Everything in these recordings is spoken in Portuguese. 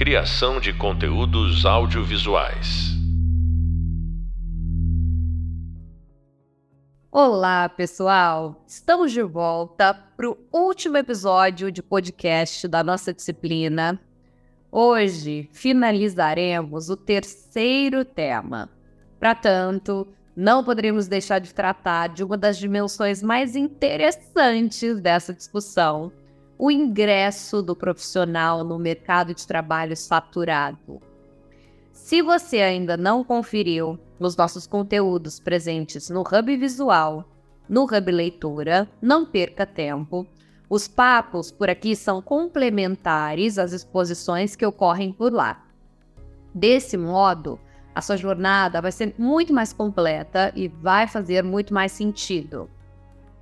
Criação de conteúdos audiovisuais. Olá, pessoal! Estamos de volta para o último episódio de podcast da nossa disciplina. Hoje finalizaremos o terceiro tema. Para tanto, não poderíamos deixar de tratar de uma das dimensões mais interessantes dessa discussão, o ingresso do profissional no mercado de trabalho saturado. Se você ainda não conferiu os nossos conteúdos presentes no Hub Visual, no Hub Leitura, não perca tempo. Os papos por aqui são complementares às exposições que ocorrem por lá. Desse modo, a sua jornada vai ser muito mais completa e vai fazer muito mais sentido.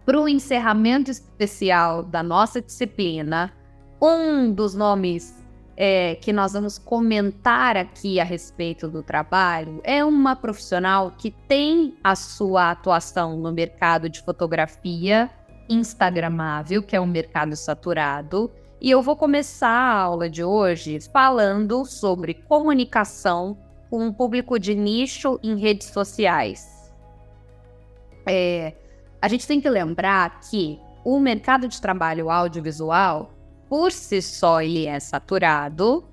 Para o encerramento especial da nossa disciplina, um dos nomes é, que nós vamos comentar aqui a respeito do trabalho é uma profissional que tem a sua atuação no mercado de fotografia instagramável, que é um mercado saturado. E eu vou começar a aula de hoje falando sobre comunicação com um público de nicho em redes sociais. É, a gente tem que lembrar que o mercado de trabalho audiovisual, por si só, ele é saturado.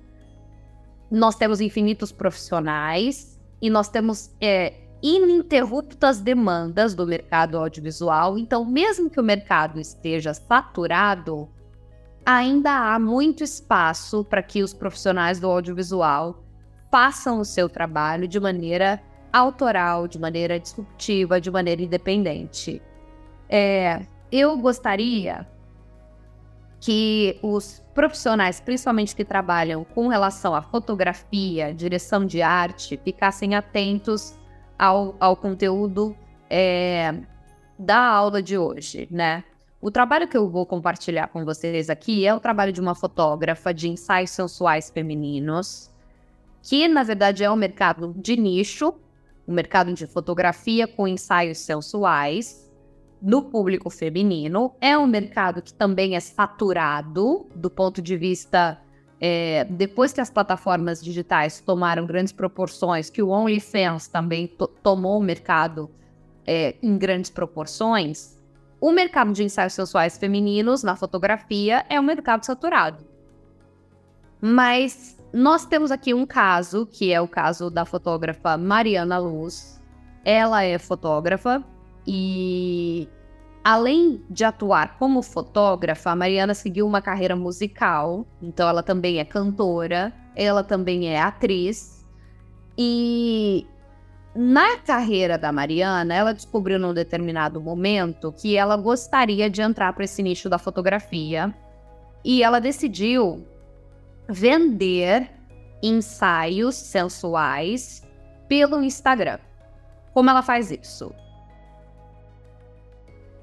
Nós temos infinitos profissionais e nós temos é, ininterruptas demandas do mercado audiovisual. Então, mesmo que o mercado esteja saturado, ainda há muito espaço para que os profissionais do audiovisual façam o seu trabalho de maneira autoral, de maneira disruptiva, de maneira independente. É, eu gostaria que os profissionais, principalmente que trabalham com relação à fotografia, direção de arte, ficassem atentos ao, ao conteúdo é, da aula de hoje, né? O trabalho que eu vou compartilhar com vocês aqui é o trabalho de uma fotógrafa de ensaios sensuais femininos, que na verdade é um mercado de nicho, um mercado de fotografia com ensaios sensuais, no público feminino. É um mercado que também é saturado do ponto de vista. É, depois que as plataformas digitais tomaram grandes proporções, que o OnlyFans também tomou o mercado é, em grandes proporções, o mercado de ensaios sensuais femininos na fotografia é um mercado saturado. Mas nós temos aqui um caso, que é o caso da fotógrafa Mariana Luz. Ela é fotógrafa, e além de atuar como fotógrafa, a Mariana seguiu uma carreira musical. Então ela também é cantora, ela também é atriz. E na carreira da Mariana, ela descobriu num determinado momento que ela gostaria de entrar para esse nicho da fotografia. E ela decidiu vender ensaios sensuais pelo Instagram. Como ela faz isso?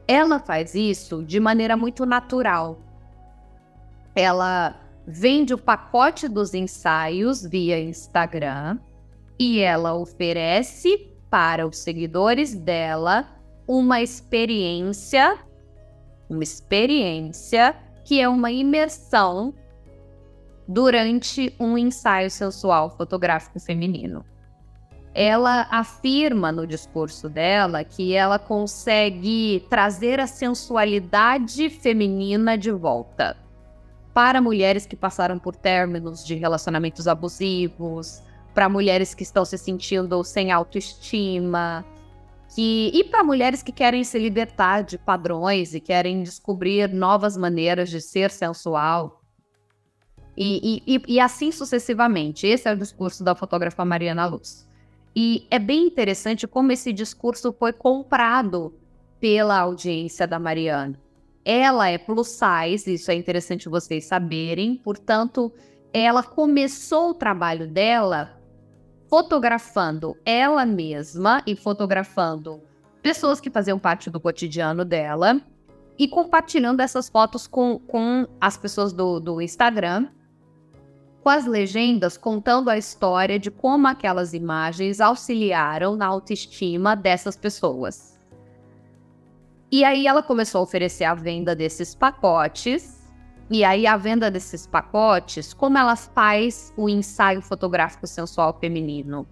Ela faz isso de maneira muito natural. Ela vende o pacote dos ensaios via Instagram e ela oferece para os seguidores dela uma experiência, uma experiência que é uma imersão durante um ensaio sensual fotográfico feminino ela afirma no discurso dela que ela consegue trazer a sensualidade feminina de volta para mulheres que passaram por términos de relacionamentos abusivos, para mulheres que estão se sentindo sem autoestima, que, e para mulheres que querem se libertar de padrões e querem descobrir novas maneiras de ser sensual. E, e, e, assim sucessivamente. Esse é o discurso da fotógrafa Mariana Luz. E é bem interessante como esse discurso foi comprado pela audiência da Mariana. Ela é plus size, isso é interessante vocês saberem, portanto, ela começou o trabalho dela fotografando ela mesma e fotografando pessoas que faziam parte do cotidiano dela e compartilhando essas fotos com, com as pessoas do, do Instagram com as legendas contando a história de como aquelas imagens auxiliaram na autoestima dessas pessoas. E aí ela começou a oferecer a venda desses pacotes E aí a venda desses pacotes, como ela faz o ensaio fotográfico sensual feminino?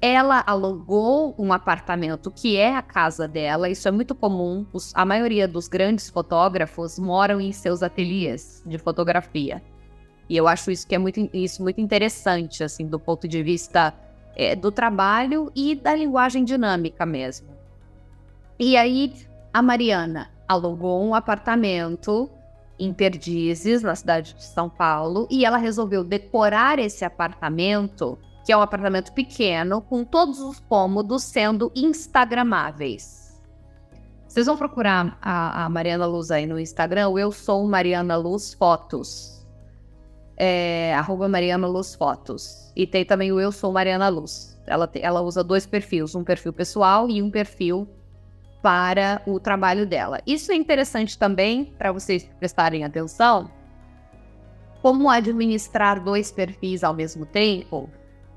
Ela alugou um apartamento que é a casa dela, isso é muito comum. Os, a maioria dos grandes fotógrafos moram em seus ateliês de fotografia. E eu acho isso que é muito, isso muito interessante, assim, do ponto de vista é, do trabalho e da linguagem dinâmica mesmo. E aí a Mariana alugou um apartamento em Perdizes, na cidade de São Paulo, e ela resolveu decorar esse apartamento que é um apartamento pequeno, com todos os cômodos sendo instagramáveis. Vocês vão procurar a, a Mariana Luz aí no Instagram, eu sou Mariana Luz Fotos. É, arroba Mariana Luz Fotos. E tem também o Eu Sou Mariana Luz. Ela, ela usa dois perfis, um perfil pessoal e um perfil para o trabalho dela. Isso é interessante também para vocês prestarem atenção. Como administrar dois perfis ao mesmo tempo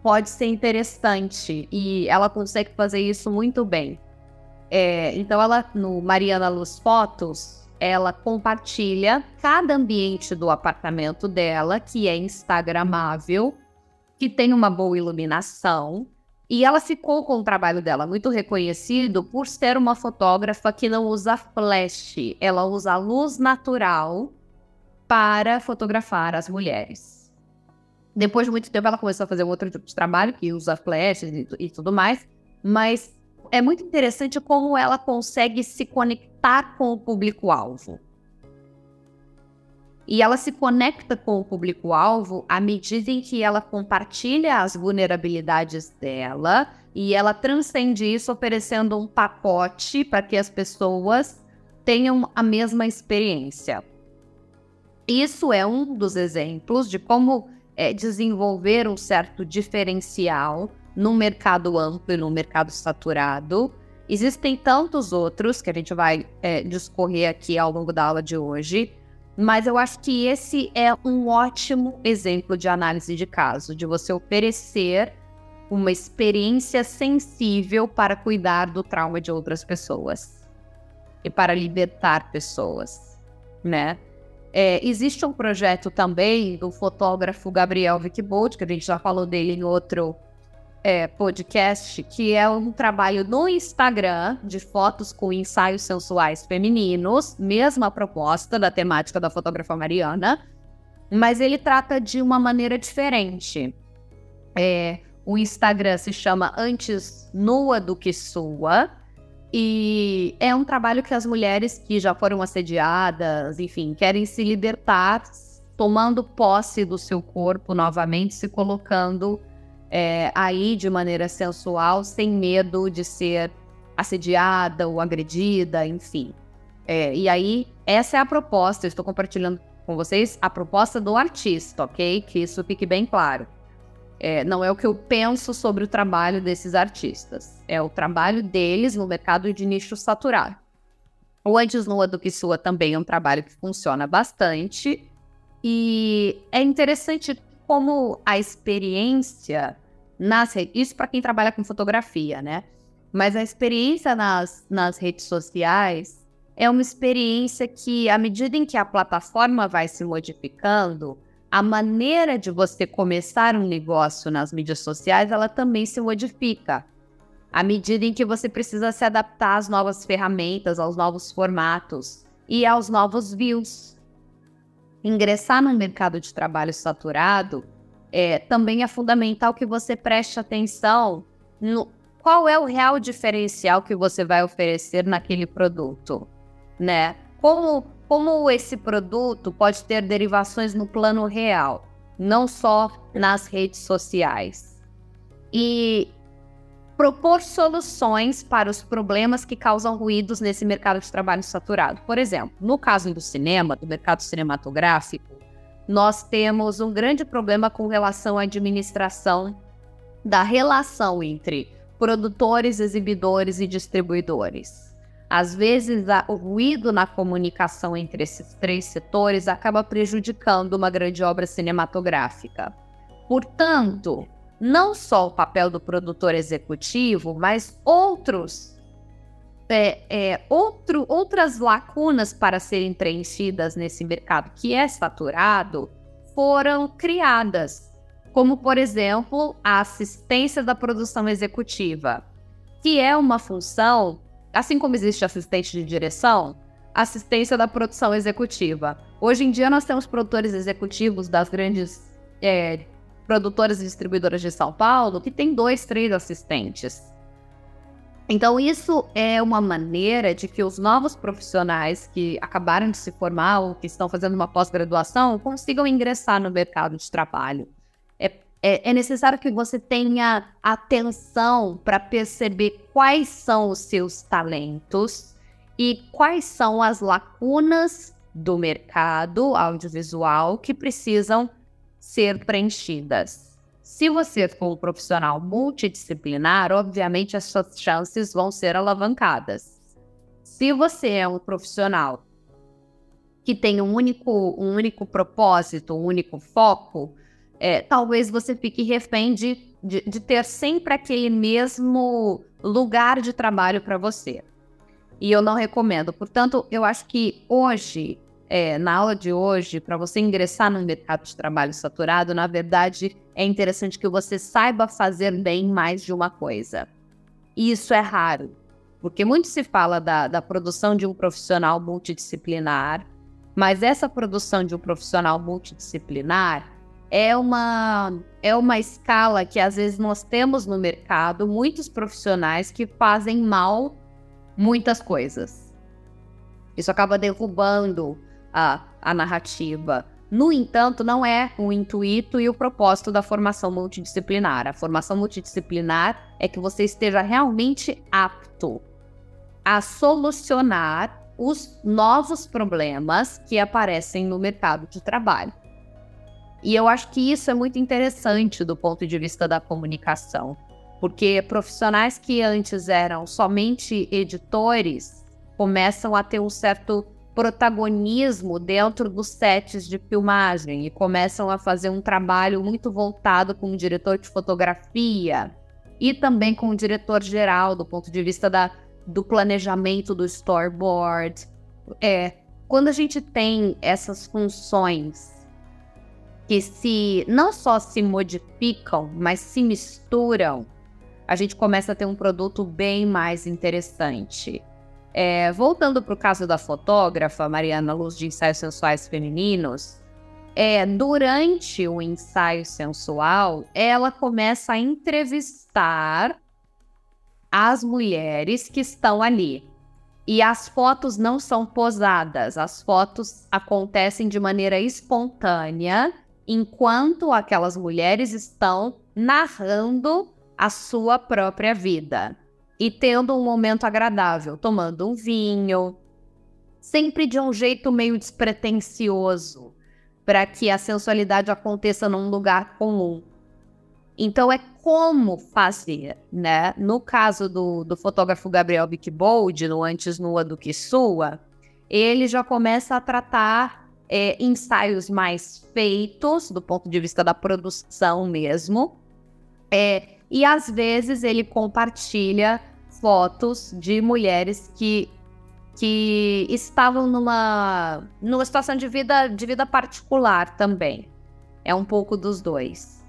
pode ser interessante e ela consegue fazer isso muito bem. É, então, ela no Mariana Luz Fotos, ela compartilha cada ambiente do apartamento dela, que é instagramável, que tem uma boa iluminação. E ela ficou com o trabalho dela muito reconhecido por ser uma fotógrafa que não usa flash, ela usa luz natural para fotografar as mulheres. Depois de muito tempo, ela começou a fazer um outro tipo de trabalho, que usa flashes e, e tudo mais. Mas é muito interessante como ela consegue se conectar com o público-alvo. E ela se conecta com o público-alvo à medida em que ela compartilha as vulnerabilidades dela e ela transcende isso oferecendo um pacote para que as pessoas tenham a mesma experiência. Isso é um dos exemplos de como é, desenvolver um certo diferencial no mercado amplo e no mercado saturado. Existem tantos outros que a gente vai é, discorrer aqui ao longo da aula de hoje, mas eu acho que esse é um ótimo exemplo de análise de caso, de você oferecer uma experiência sensível para cuidar do trauma de outras pessoas e para libertar pessoas, né? É, existe um projeto também do fotógrafo Gabriel Vickbold, que a gente já falou dele em outro é, podcast, que é um trabalho no Instagram de fotos com ensaios sensuais femininos, mesma proposta da temática da fotógrafa Mariana, mas ele trata de uma maneira diferente. É, o Instagram se chama Antes Nua do que Sua, e é um trabalho que as mulheres que já foram assediadas, enfim, querem se libertar, tomando posse do seu corpo novamente, se colocando é, aí de maneira sensual, sem medo de ser assediada ou agredida, enfim. É, e aí, essa é a proposta, eu estou compartilhando com vocês a proposta do artista, ok? Que isso fique bem claro. É, não é o que eu penso sobre o trabalho desses artistas. É o trabalho deles no mercado de nicho saturado. O Antes Nua do que Sua também é um trabalho que funciona bastante. E é interessante como a experiência nas redes. Isso para quem trabalha com fotografia, né? Mas a experiência nas, nas redes sociais é uma experiência que, à medida em que a plataforma vai se modificando, a maneira de você começar um negócio nas mídias sociais, ela também se modifica. À medida em que você precisa se adaptar às novas ferramentas, aos novos formatos e aos novos views. Ingressar no mercado de trabalho saturado é, também é fundamental que você preste atenção no qual é o real diferencial que você vai oferecer naquele produto, né? Como como esse produto pode ter derivações no plano real, não só nas redes sociais. E propor soluções para os problemas que causam ruídos nesse mercado de trabalho saturado. Por exemplo, no caso do cinema, do mercado cinematográfico, nós temos um grande problema com relação à administração da relação entre produtores, exibidores e distribuidores. Às vezes, o ruído na comunicação entre esses três setores acaba prejudicando uma grande obra cinematográfica. Portanto, não só o papel do produtor executivo, mas outros é, é, outro, outras lacunas para serem preenchidas nesse mercado que é saturado foram criadas, como, por exemplo, a assistência da produção executiva, que é uma função, assim como existe assistente de direção, assistência da produção executiva. Hoje em dia, nós temos produtores executivos das grandes é, produtoras e distribuidoras de São Paulo que tem dois, três assistentes. Então, isso é uma maneira de que os novos profissionais que acabaram de se formar ou que estão fazendo uma pós-graduação consigam ingressar no mercado de trabalho. É, é, é necessário que você tenha atenção para perceber quais são os seus talentos e quais são as lacunas do mercado audiovisual que precisam ser preenchidas. Se você for um profissional multidisciplinar, obviamente as suas chances vão ser alavancadas. Se você é um profissional que tem um único, um único propósito, um único foco, é, talvez você fique refém de, de, de ter sempre aquele mesmo lugar de trabalho para você. E eu não recomendo. Portanto, eu acho que hoje é, na aula de hoje, para você ingressar no mercado de trabalho saturado, na verdade, é interessante que você saiba fazer bem mais de uma coisa. E isso é raro, porque muito se fala da, da produção de um profissional multidisciplinar, mas essa produção de um profissional multidisciplinar é uma, é uma escala que às vezes nós temos no mercado muitos profissionais que fazem mal muitas coisas. Isso acaba derrubando a, a narrativa. No entanto, não é o intuito e o propósito da formação multidisciplinar. A formação multidisciplinar é que você esteja realmente apto a solucionar os novos problemas que aparecem no mercado de trabalho. E eu acho que isso é muito interessante do ponto de vista da comunicação, porque profissionais que antes eram somente editores começam a ter um certo protagonismo dentro dos sets de filmagem e começam a fazer um trabalho muito voltado com o diretor de fotografia e também com o diretor geral do ponto de vista da, do planejamento do storyboard. É, quando a gente tem essas funções que se não só se modificam, mas se misturam, a gente começa a ter um produto bem mais interessante. É, voltando para o caso da fotógrafa Mariana Luz de Ensaios Sensuais Femininos, é, durante o ensaio sensual, ela começa a entrevistar as mulheres que estão ali. E as fotos não são posadas, as fotos acontecem de maneira espontânea, enquanto aquelas mulheres estão narrando a sua própria vida e tendo um momento agradável, tomando um vinho, sempre de um jeito meio despretensioso, para que a sensualidade aconteça num lugar comum. Então é como fazer, né? No caso do, do fotógrafo Gabriel Bickbold, no Antes Nua do que Sua, ele já começa a tratar é, ensaios mais feitos, do ponto de vista da produção mesmo, é, e às vezes ele compartilha fotos de mulheres que, que estavam numa, numa situação de vida, de vida particular também. É um pouco dos dois.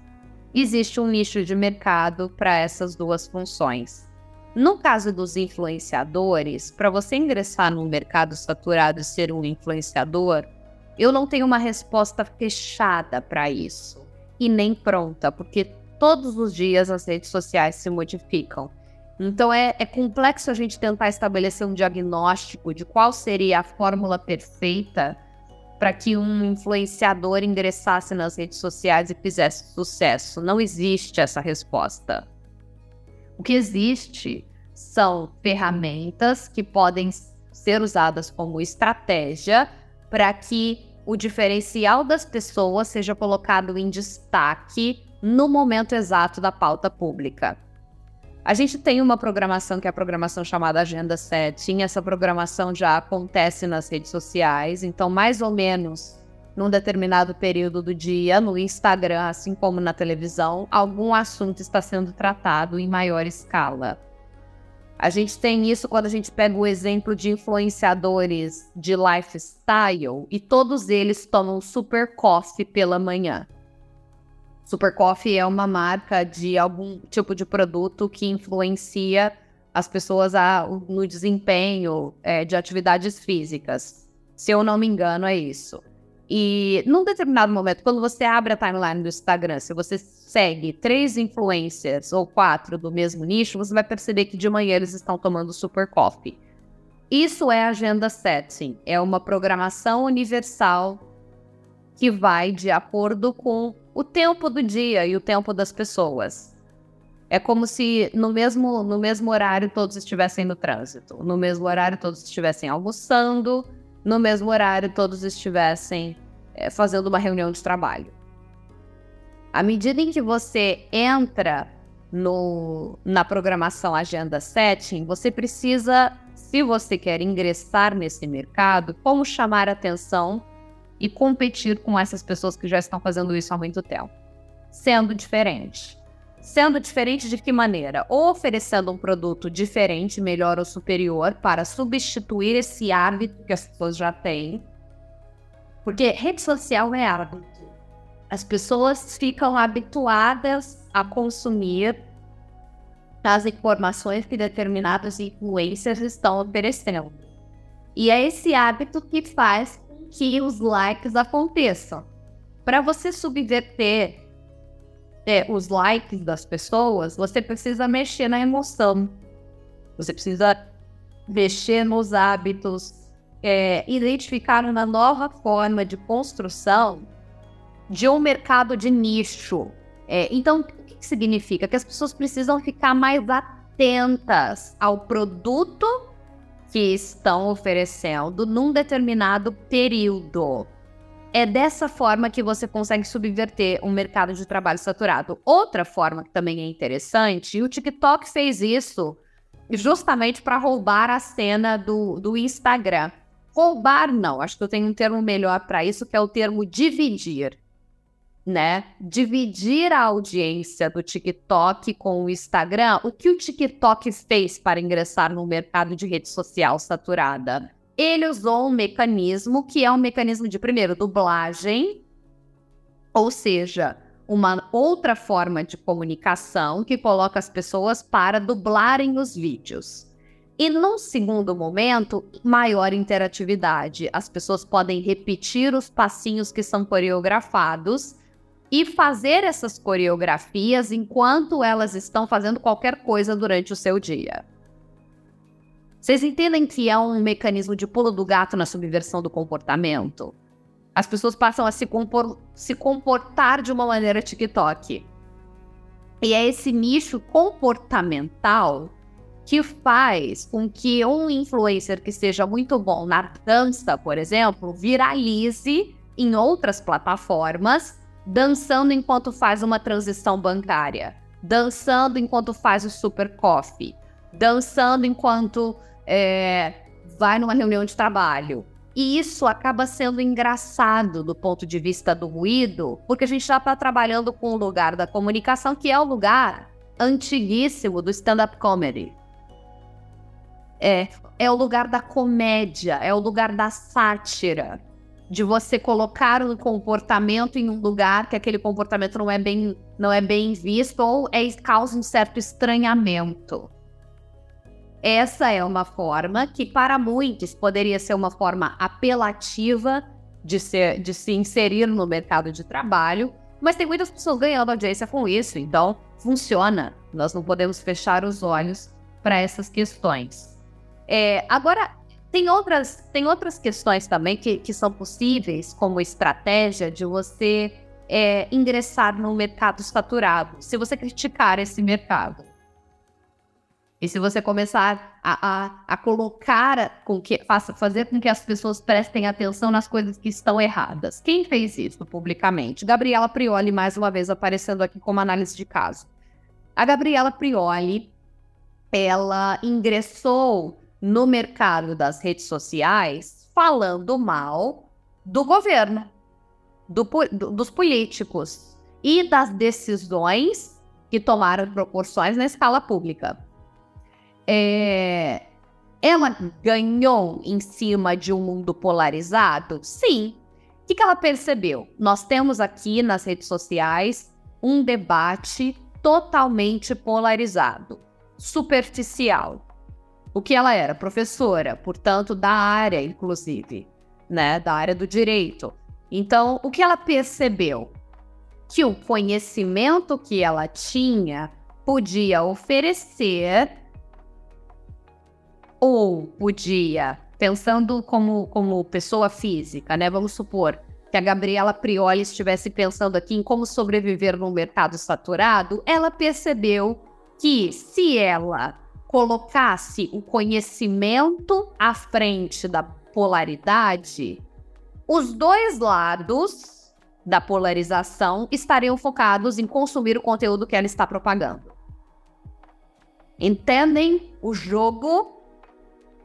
Existe um nicho de mercado para essas duas funções. No caso dos influenciadores, para você ingressar num mercado saturado e ser um influenciador, eu não tenho uma resposta fechada para isso e nem pronta, porque todos os dias as redes sociais se modificam. Então é, é complexo a gente tentar estabelecer um diagnóstico de qual seria a fórmula perfeita para que um influenciador ingressasse nas redes sociais e fizesse sucesso. Não existe essa resposta. O que existe são ferramentas que podem ser usadas como estratégia para que o diferencial das pessoas seja colocado em destaque no momento exato da pauta pública. A gente tem uma programação que é a programação chamada Agenda Setting. Essa programação já acontece nas redes sociais, então, mais ou menos num determinado período do dia, no Instagram, assim como na televisão, algum assunto está sendo tratado em maior escala. A gente tem isso quando a gente pega o exemplo de influenciadores de lifestyle e todos eles tomam super coffee pela manhã. Super Coffee é uma marca de algum tipo de produto que influencia as pessoas a, no desempenho é, de atividades físicas. Se eu não me engano, é isso. E num determinado momento, quando você abre a timeline do Instagram, se você segue três influencers ou quatro do mesmo nicho, você vai perceber que de manhã eles estão tomando super coffee. Isso é agenda setting, é uma programação universal que vai de acordo com o tempo do dia e o tempo das pessoas. É como se no mesmo, no mesmo horário todos estivessem no trânsito, no mesmo horário todos estivessem almoçando, no mesmo horário todos estivessem é, fazendo uma reunião de trabalho. À medida em que você entra no, na programação Agenda Setting, você precisa, se você quer ingressar nesse mercado, como chamar atenção e competir com essas pessoas que já estão fazendo isso há muito tempo. Sendo diferente. Sendo diferente de que maneira? Ou oferecendo um produto diferente, melhor ou superior, para substituir esse hábito que as pessoas já têm. Porque rede social é hábito. As pessoas ficam habituadas a consumir as informações que determinadas influências estão oferecendo. E é esse hábito que faz que os likes aconteçam. Para você subverter é, os likes das pessoas, você precisa mexer na emoção. Você precisa mexer nos hábitos, é, identificar uma nova forma de construção de um mercado de nicho. É, então, o que, que significa? Que as pessoas precisam ficar mais atentas ao produto que estão oferecendo num determinado período. É dessa forma que você consegue subverter um mercado de trabalho saturado. Outra forma que também é interessante, e o TikTok fez isso justamente para roubar a cena do, do Instagram. Roubar, não, acho que eu tenho um termo melhor para isso, que é o termo dividir. Né? Dividir a audiência do TikTok com o Instagram. O que o TikTok fez para ingressar no mercado de rede social saturada? ele usou um mecanismo que é um mecanismo de, primeiro, dublagem, ou seja, uma outra forma de comunicação que coloca as pessoas para dublarem os vídeos. E num segundo momento, maior interatividade. As pessoas podem repetir os passinhos que são coreografados e fazer essas coreografias enquanto elas estão fazendo qualquer coisa durante o seu dia. Vocês entendem que é um mecanismo de pulo do gato na subversão do comportamento? As pessoas passam a se, compor se comportar de uma maneira TikTok. E é esse nicho comportamental que faz com que um influencer que seja muito bom na dança, por exemplo, viralize em outras plataformas, dançando enquanto faz uma transição bancária, dançando enquanto faz o super coffee, dançando enquanto é, vai numa reunião de trabalho. E isso acaba sendo engraçado do ponto de vista do ruído, porque a gente já está trabalhando com o lugar da comunicação, que é o lugar antiguíssimo do stand-up comedy. É, é o lugar da comédia, é o lugar da sátira, de você colocar um comportamento em um lugar que aquele comportamento não é bem, não é bem visto ou é, causa um certo estranhamento. Essa é uma forma que, para muitos, poderia ser uma forma apelativa de, ser, de se inserir no mercado de trabalho, mas tem muitas pessoas ganhando audiência com isso, então funciona. Nós não podemos fechar os olhos para essas questões. É, agora, tem outras, tem outras questões também que, que são possíveis como estratégia de você é, ingressar no mercado saturado, se você criticar esse mercado. E se você começar a, a, a colocar, com que, faça, fazer com que as pessoas prestem atenção nas coisas que estão erradas. Quem fez isso publicamente? Gabriela Prioli, mais uma vez aparecendo aqui como análise de caso. A Gabriela Prioli, ela ingressou no mercado das redes sociais falando mal do governo, do, do, dos políticos e das decisões que tomaram proporções na escala pública. é, ela ganhou em cima de um mundo polarizado? Sim. O que, que ela percebeu? Nós temos aqui nas redes sociais um debate totalmente polarizado, superficial. O que ela era? Professora, portanto, da área, inclusive, né? Da área do direito. Então, o que ela percebeu? Que o conhecimento que ela tinha podia oferecer ou podia, pensando como, como pessoa física, né? Vamos supor que a Gabriela Prioli estivesse pensando aqui em como sobreviver num mercado saturado, ela percebeu que se ela colocasse o conhecimento à frente da polaridade, os dois lados da polarização estariam focados em consumir o conteúdo que ela está propagando. Entendem o jogo?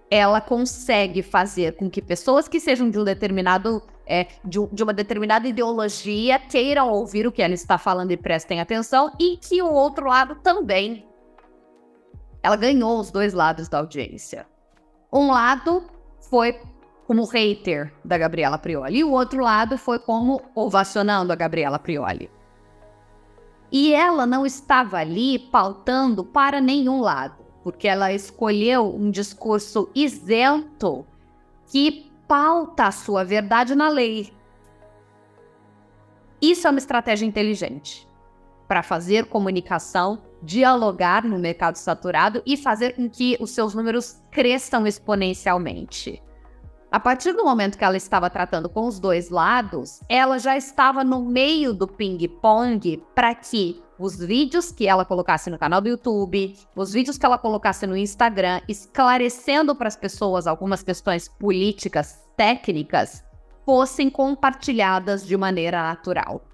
Ela consegue fazer com que pessoas que sejam de um determinado é, de, de, uma determinada ideologia queiram ouvir o que ela está falando e prestem atenção, e que o outro lado também ela ganhou os dois lados da audiência. Um lado foi como hater da Gabriela Prioli, e o outro lado foi como ovacionando a Gabriela Prioli. E ela não estava ali pautando para nenhum lado, porque ela escolheu um discurso isento que pauta a sua verdade na lei. Isso é uma estratégia inteligente para fazer comunicação dialogar no mercado saturado e fazer com que os seus números cresçam exponencialmente. A partir do momento que ela estava tratando com os dois lados, ela já estava no meio do ping-pong para que os vídeos que ela colocasse no canal do YouTube, os vídeos que ela colocasse no Instagram, esclarecendo para as pessoas algumas questões políticas, técnicas, fossem compartilhadas de maneira natural.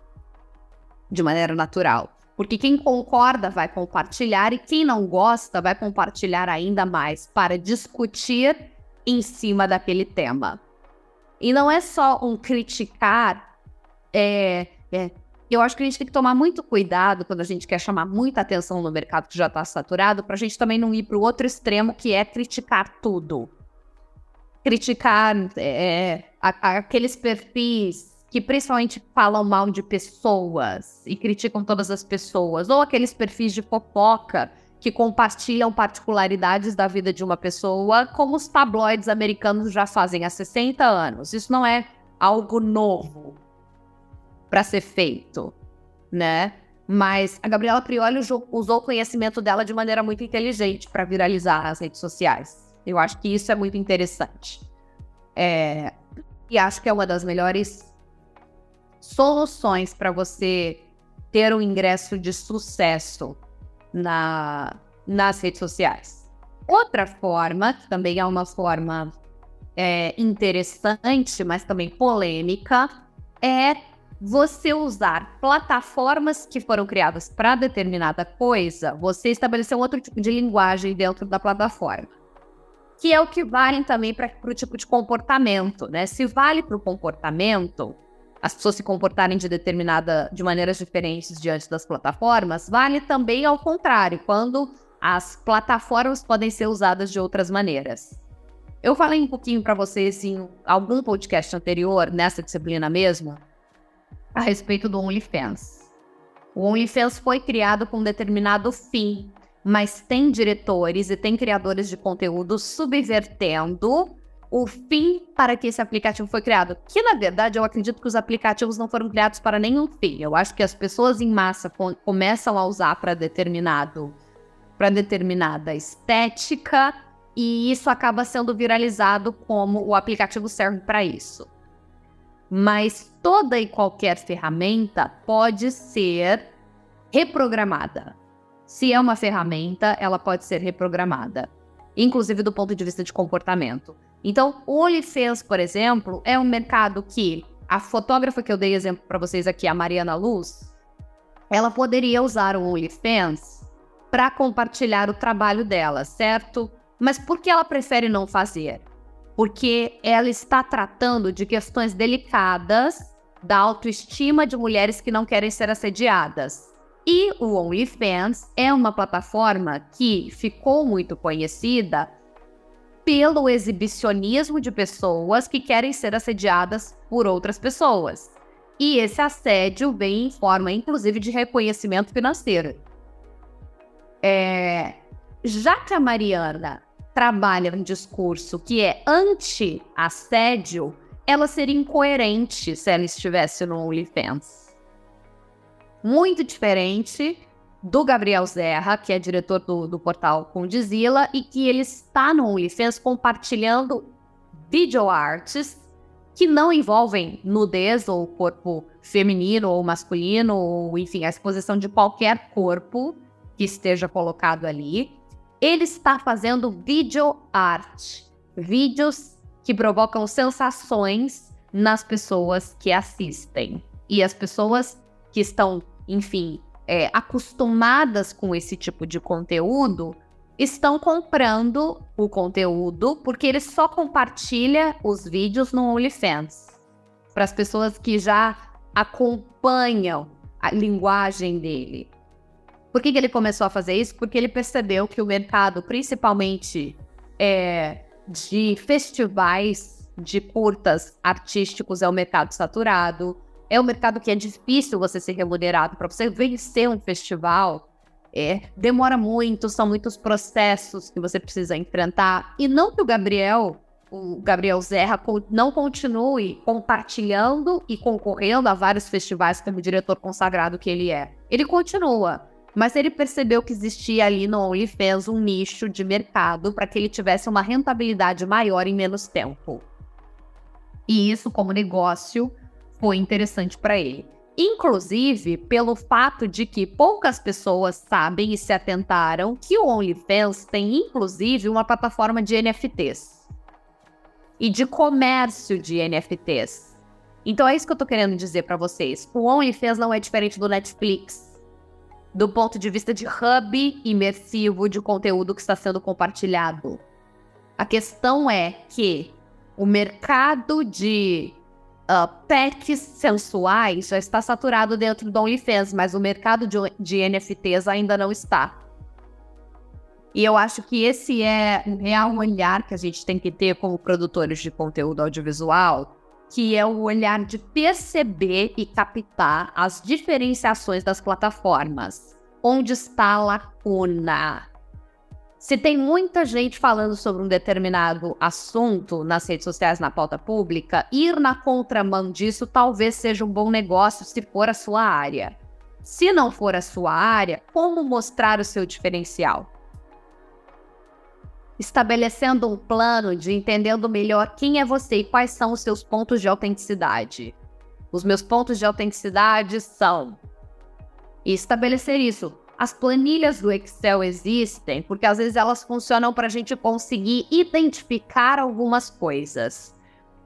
De maneira natural. Porque quem concorda vai compartilhar e quem não gosta vai compartilhar ainda mais para discutir em cima daquele tema. E não é só um criticar. É, é, eu acho que a gente tem que tomar muito cuidado quando a gente quer chamar muita atenção no mercado que já está saturado, para a gente também não ir para o outro extremo, que é criticar tudo. Criticar é, a, aqueles perfis que principalmente falam mal de pessoas e criticam todas as pessoas, ou aqueles perfis de fofoca que compartilham particularidades da vida de uma pessoa, como os tabloides americanos já fazem há 60 anos. Isso não é algo novo para ser feito, né? Mas a Gabriela Prioli usou o conhecimento dela de maneira muito inteligente para viralizar as redes sociais. Eu acho que isso é muito interessante. É... E acho que é uma das melhores soluções para você ter um ingresso de sucesso na, nas redes sociais. Outra forma, que também é uma forma é, interessante, mas também polêmica, é você usar plataformas que foram criadas para determinada coisa, você estabelecer um outro tipo de linguagem dentro da plataforma. Que é o que vale também para o tipo de comportamento, né? Se vale para o comportamento, as pessoas se comportarem de determinada, de maneiras diferentes diante das plataformas, vale também ao contrário, quando as plataformas podem ser usadas de outras maneiras. Eu falei um pouquinho para vocês em algum podcast anterior, nessa disciplina mesmo, a respeito do OnlyFans. O OnlyFans foi criado com um determinado fim, mas tem diretores e tem criadores de conteúdo subvertendo o fim para que esse aplicativo foi criado. Que, na verdade, eu acredito que os aplicativos não foram criados para nenhum fim. Eu acho que as pessoas em massa com, começam a usar para determinado para determinada estética e isso acaba sendo viralizado como o aplicativo serve para isso. Mas toda e qualquer ferramenta pode ser reprogramada. Se é uma ferramenta, ela pode ser reprogramada, inclusive do ponto de vista de comportamento. Então, o OnlyFans, por exemplo, é um mercado que a fotógrafa que eu dei exemplo para vocês aqui, a Mariana Luz, ela poderia usar o OnlyFans para compartilhar o trabalho dela, certo? Mas por que ela prefere não fazer? Porque ela está tratando de questões delicadas da autoestima de mulheres que não querem ser assediadas. E o OnlyFans é uma plataforma que ficou muito conhecida pelo exibicionismo de pessoas que querem ser assediadas por outras pessoas. E esse assédio vem em forma, inclusive, de reconhecimento financeiro. É... Já que a Mariana trabalha um discurso que é anti-assédio, ela seria incoerente se ela estivesse no OnlyFans. Muito diferente do Gabriel Zerra, que é diretor do, do portal Condizila, e que ele está no OnlyFans compartilhando video arts que não envolvem nudez ou corpo feminino ou masculino, ou enfim, a exposição de qualquer corpo que esteja colocado ali. Ele está fazendo video art, vídeos que provocam sensações nas pessoas que assistem. E as pessoas que estão, enfim, é, acostumadas com esse tipo de conteúdo estão comprando o conteúdo porque ele só compartilha os vídeos no OnlyFans. Para as pessoas que já acompanham a linguagem dele. Por que, que, ele começou a fazer isso? Porque ele percebeu que o mercado, principalmente é, de festivais de curtas artísticos, é um mercado saturado. É um mercado que é difícil você ser remunerado para você vencer um festival. É, demora muito, são muitos processos que você precisa enfrentar. E não que o Gabriel, o Gabriel Zerra, não continue compartilhando e concorrendo a vários festivais como diretor consagrado que ele é. Ele continua. Mas ele percebeu que existia ali no OnlyFans um nicho de mercado para que ele tivesse uma rentabilidade maior em menos tempo. E isso, como negócio, foi interessante para ele. Inclusive, pelo fato de que poucas pessoas sabem e se atentaram que o OnlyFans tem, inclusive, uma plataforma de NFTs e de comércio de NFTs. Então é isso que eu tô querendo dizer para vocês. O OnlyFans não é diferente do Netflix, do ponto de vista de hub imersivo de conteúdo que está sendo compartilhado. A questão é que o mercado de uh, packs sensuais já está saturado dentro do OnlyFans, mas o mercado de, de NFTs ainda não está. E eu acho que esse é o real olhar que a gente tem que ter como produtores de conteúdo audiovisual, que é o olhar de perceber e captar as diferenciações das plataformas. Onde está a lacuna? Se tem muita gente falando sobre um determinado assunto nas redes sociais, na pauta pública, ir na contramão disso talvez seja um bom negócio se for a sua área. Se não for a sua área, como mostrar o seu diferencial? Estabelecendo um plano de entendendo melhor quem é você e quais são os seus pontos de autenticidade. Os meus pontos de autenticidade são. E estabelecer isso as planilhas do Excel existem porque às vezes elas funcionam para a gente conseguir identificar algumas coisas.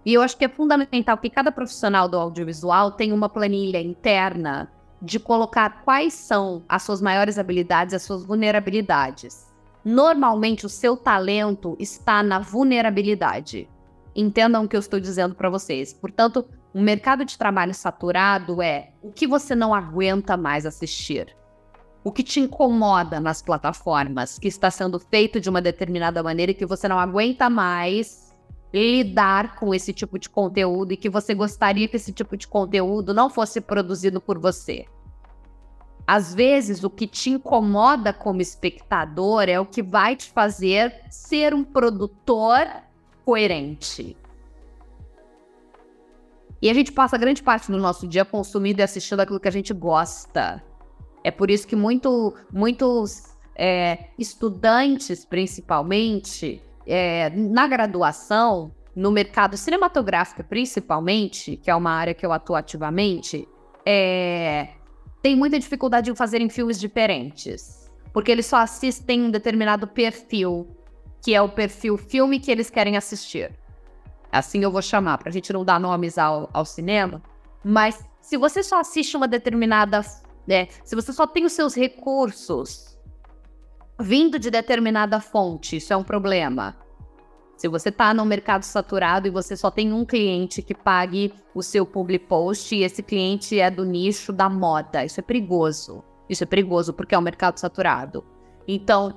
E eu acho que é fundamental que cada profissional do audiovisual tenha uma planilha interna de colocar quais são as suas maiores habilidades, as suas vulnerabilidades. Normalmente o seu talento está na vulnerabilidade. Entendam o que eu estou dizendo para vocês. Portanto, um mercado de trabalho saturado é o que você não aguenta mais assistir o que te incomoda nas plataformas, que está sendo feito de uma determinada maneira e que você não aguenta mais lidar com esse tipo de conteúdo e que você gostaria que esse tipo de conteúdo não fosse produzido por você. Às vezes, o que te incomoda como espectador é o que vai te fazer ser um produtor coerente. E a gente passa grande parte do nosso dia consumindo e assistindo aquilo que a gente gosta. É por isso que muito, muitos é, estudantes, principalmente, é, na graduação, no mercado cinematográfico principalmente, que é uma área que eu atuo ativamente, é, tem muita dificuldade em fazerem filmes diferentes. Porque eles só assistem um determinado perfil, que é o perfil filme que eles querem assistir. Assim eu vou chamar, para a gente não dar nomes ao, ao cinema. Mas se você só assiste uma determinada né? Se você só tem os seus recursos vindo de determinada fonte, isso é um problema. Se você está no mercado saturado e você só tem um cliente que pague o seu public post e esse cliente é do nicho da moda, isso é perigoso. Isso é perigoso porque é um mercado saturado. Então,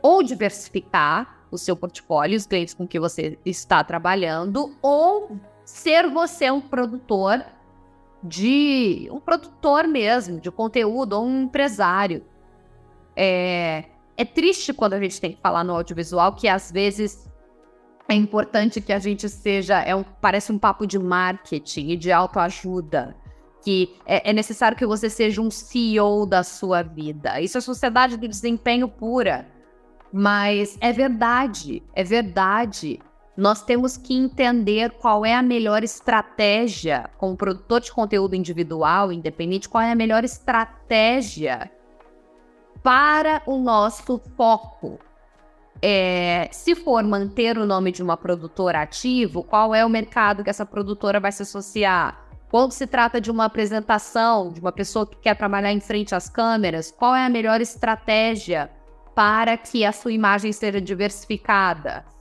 ou diversificar o seu portfólio, os clientes com que você está trabalhando, ou ser você um produtor de um produtor mesmo de conteúdo ou um empresário. É, é triste quando a gente tem que falar no audiovisual que às vezes é importante que a gente seja, é um, parece um papo de marketing e de autoajuda, que é, é necessário que você seja um CEO da sua vida. Isso é sociedade do desempenho pura. Mas é verdade, é verdade. Nós temos que entender qual é a melhor estratégia, como produtor de conteúdo individual, independente, qual é a melhor estratégia para o nosso foco. É, se for manter o nome de uma produtora ativo, qual é o mercado que essa produtora vai se associar? Quando se trata de uma apresentação, de uma pessoa que quer trabalhar em frente às câmeras, qual é a melhor estratégia para que a sua imagem seja diversificada?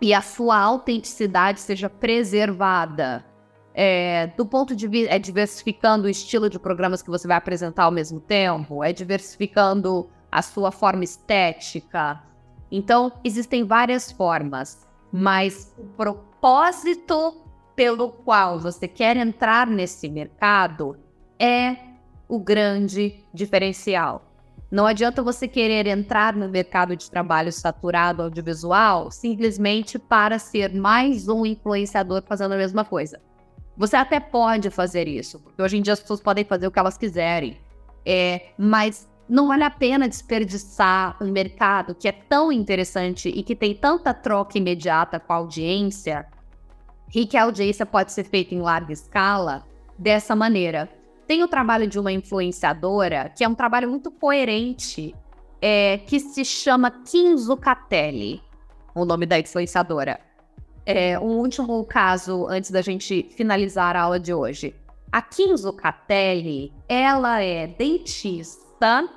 E a sua autenticidade seja preservada. É, do ponto de vista, é diversificando o estilo de programas que você vai apresentar ao mesmo tempo, é diversificando a sua forma estética. Então, existem várias formas, mas o propósito pelo qual você quer entrar nesse mercado é o grande diferencial. Não adianta você querer entrar no mercado de trabalho saturado audiovisual simplesmente para ser mais um influenciador fazendo a mesma coisa. Você até pode fazer isso, porque hoje em dia as pessoas podem fazer o que elas quiserem. É, mas não vale a pena desperdiçar um mercado que é tão interessante e que tem tanta troca imediata com a audiência e que a audiência pode ser feita em larga escala dessa maneira. Tem o trabalho de uma influenciadora, que é um trabalho muito coerente, é, que se chama Kim Zucatelli, o nome da influenciadora. É, um último caso antes da gente finalizar a aula de hoje. A Kim Zucatelli, ela é dentista,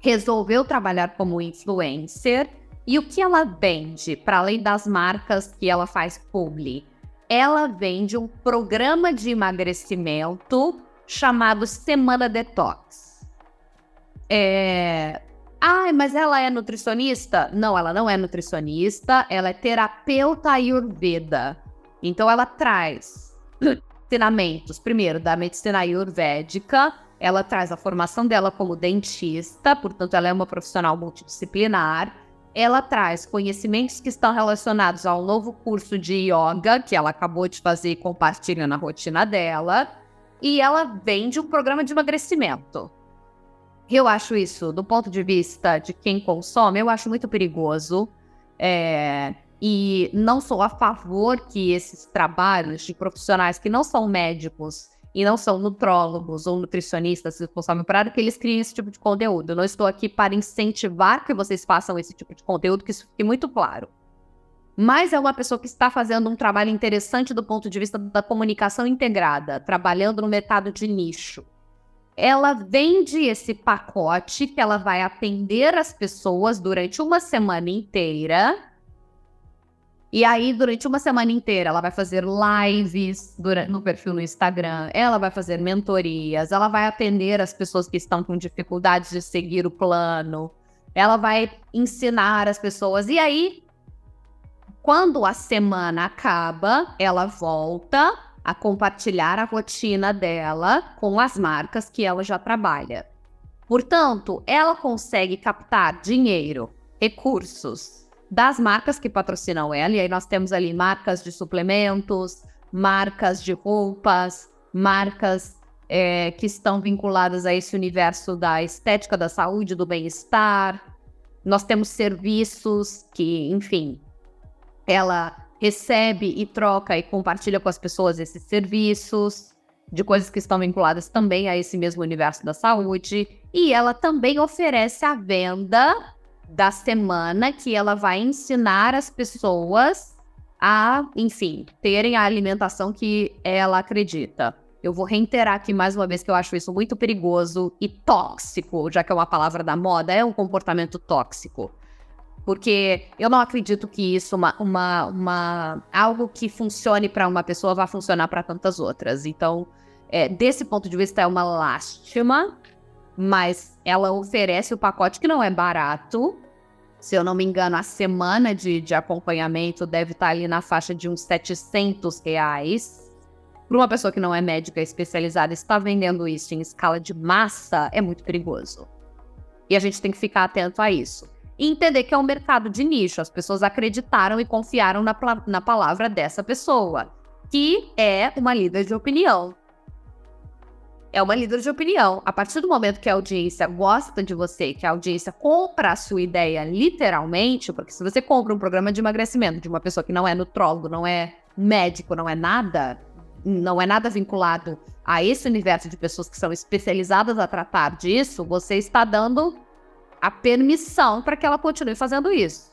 resolveu trabalhar como influencer e o que ela vende, para além das marcas que ela faz publi? Ela vende um programa de emagrecimento chamado Semana Detox. É... Ah, mas ela é nutricionista? Não, ela não é nutricionista, ela é terapeuta ayurveda. Então ela traz ensinamentos, primeiro, da medicina ayurvédica, ela traz a formação dela como dentista, portanto, ela é uma profissional multidisciplinar ela traz conhecimentos que estão relacionados ao novo curso de yoga que ela acabou de fazer e compartilha na rotina dela. E ela vende um programa de emagrecimento. Eu acho isso, do ponto de vista de quem consome, eu acho muito perigoso. É, e não sou a favor que esses trabalhos de profissionais que não são médicos e não são nutrólogos ou nutricionistas responsáveis por área que eles criem esse tipo de conteúdo. Eu não estou aqui para incentivar que vocês façam esse tipo de conteúdo, que isso fique muito claro. Mas é uma pessoa que está fazendo um trabalho interessante do ponto de vista da comunicação integrada, trabalhando no mercado de nicho. Ela vende esse pacote que ela vai atender as pessoas durante uma semana inteira e aí, durante uma semana inteira, ela vai fazer lives no perfil no Instagram, ela vai fazer mentorias, ela vai atender as pessoas que estão com dificuldades de seguir o plano, ela vai ensinar as pessoas. E aí, quando a semana acaba, ela volta a compartilhar a rotina dela com as marcas que ela já trabalha. Portanto, ela consegue captar dinheiro, recursos, das marcas que patrocinam ela. E aí nós temos ali marcas de suplementos, marcas de roupas, marcas é, que estão vinculadas a esse universo da estética da saúde, do bem-estar. Nós temos serviços que, enfim, ela recebe e troca e compartilha com as pessoas esses serviços de coisas que estão vinculadas também a esse mesmo universo da saúde. E ela também oferece a venda da semana que ela vai ensinar as pessoas a, enfim, terem a alimentação que ela acredita. Eu vou reiterar aqui mais uma vez que eu acho isso muito perigoso e tóxico, já que é uma palavra da moda, é um comportamento tóxico. Porque eu não acredito que isso, uma, uma, uma algo que funcione para uma pessoa, vá funcionar para tantas outras. Então, é, desse ponto de vista, é uma lástima mas ela oferece o pacote que não é barato. Se eu não me engano, a semana de, de acompanhamento deve estar ali na faixa de uns 700 reais. Para uma pessoa que não é médica especializada, está vendendo isso em escala de massa, é muito perigoso. E a gente tem que ficar atento a isso. E entender que é um mercado de nicho. As pessoas acreditaram e confiaram na, na palavra dessa pessoa, que é uma líder de opinião. É uma líder de opinião. A partir do momento que a audiência gosta de você, que a audiência compra a sua ideia literalmente, porque se você compra um programa de emagrecimento de uma pessoa que não é nutrólogo, não é médico, não é nada, não é nada vinculado a esse universo de pessoas que são especializadas a tratar disso, você está dando a permissão para que ela continue fazendo isso.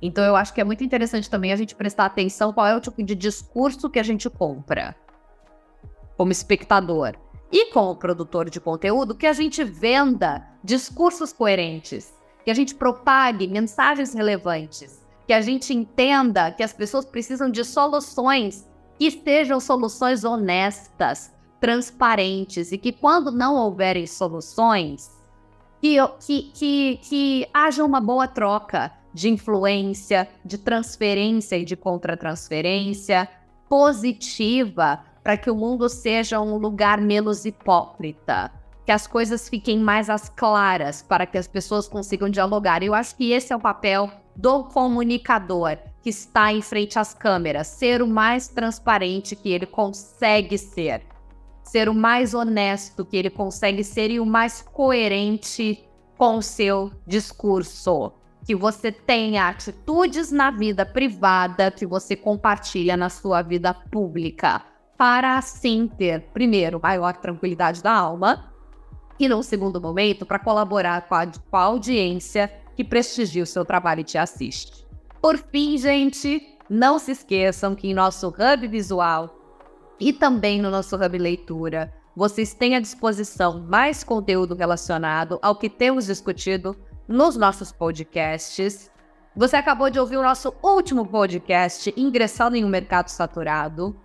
Então eu acho que é muito interessante também a gente prestar atenção qual é o tipo de discurso que a gente compra como espectador e como produtor de conteúdo que a gente venda discursos coerentes, que a gente propague mensagens relevantes, que a gente entenda que as pessoas precisam de soluções que sejam soluções honestas, transparentes e que quando não houverem soluções, que, que, que, que haja uma boa troca de influência, de transferência e de contratransferência positiva para que o mundo seja um lugar menos hipócrita, que as coisas fiquem mais às claras para que as pessoas consigam dialogar. Eu acho que esse é o papel do comunicador que está em frente às câmeras, ser o mais transparente que ele consegue ser, ser o mais honesto que ele consegue ser e o mais coerente com o seu discurso. Que você tenha atitudes na vida privada que você compartilha na sua vida pública, para assim ter, primeiro, maior tranquilidade da alma, e num segundo momento, para colaborar com a, com a audiência que prestigia o seu trabalho e te assiste. Por fim, gente, não se esqueçam que em nosso hub visual e também no nosso hub leitura, vocês têm à disposição mais conteúdo relacionado ao que temos discutido nos nossos podcasts. Você acabou de ouvir o nosso último podcast, Ingressando em um Mercado Saturado.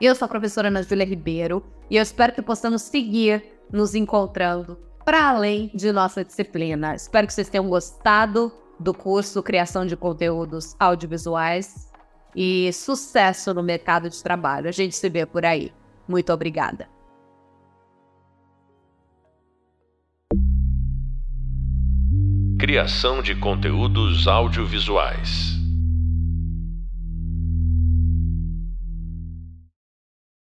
Eu sou a professora Ana Júlia Ribeiro e eu espero que possamos seguir nos encontrando para além de nossa disciplina. Espero que vocês tenham gostado do curso Criação de Conteúdos Audiovisuais e sucesso no mercado de trabalho. A gente se vê por aí. Muito obrigada. Criação de conteúdos audiovisuais.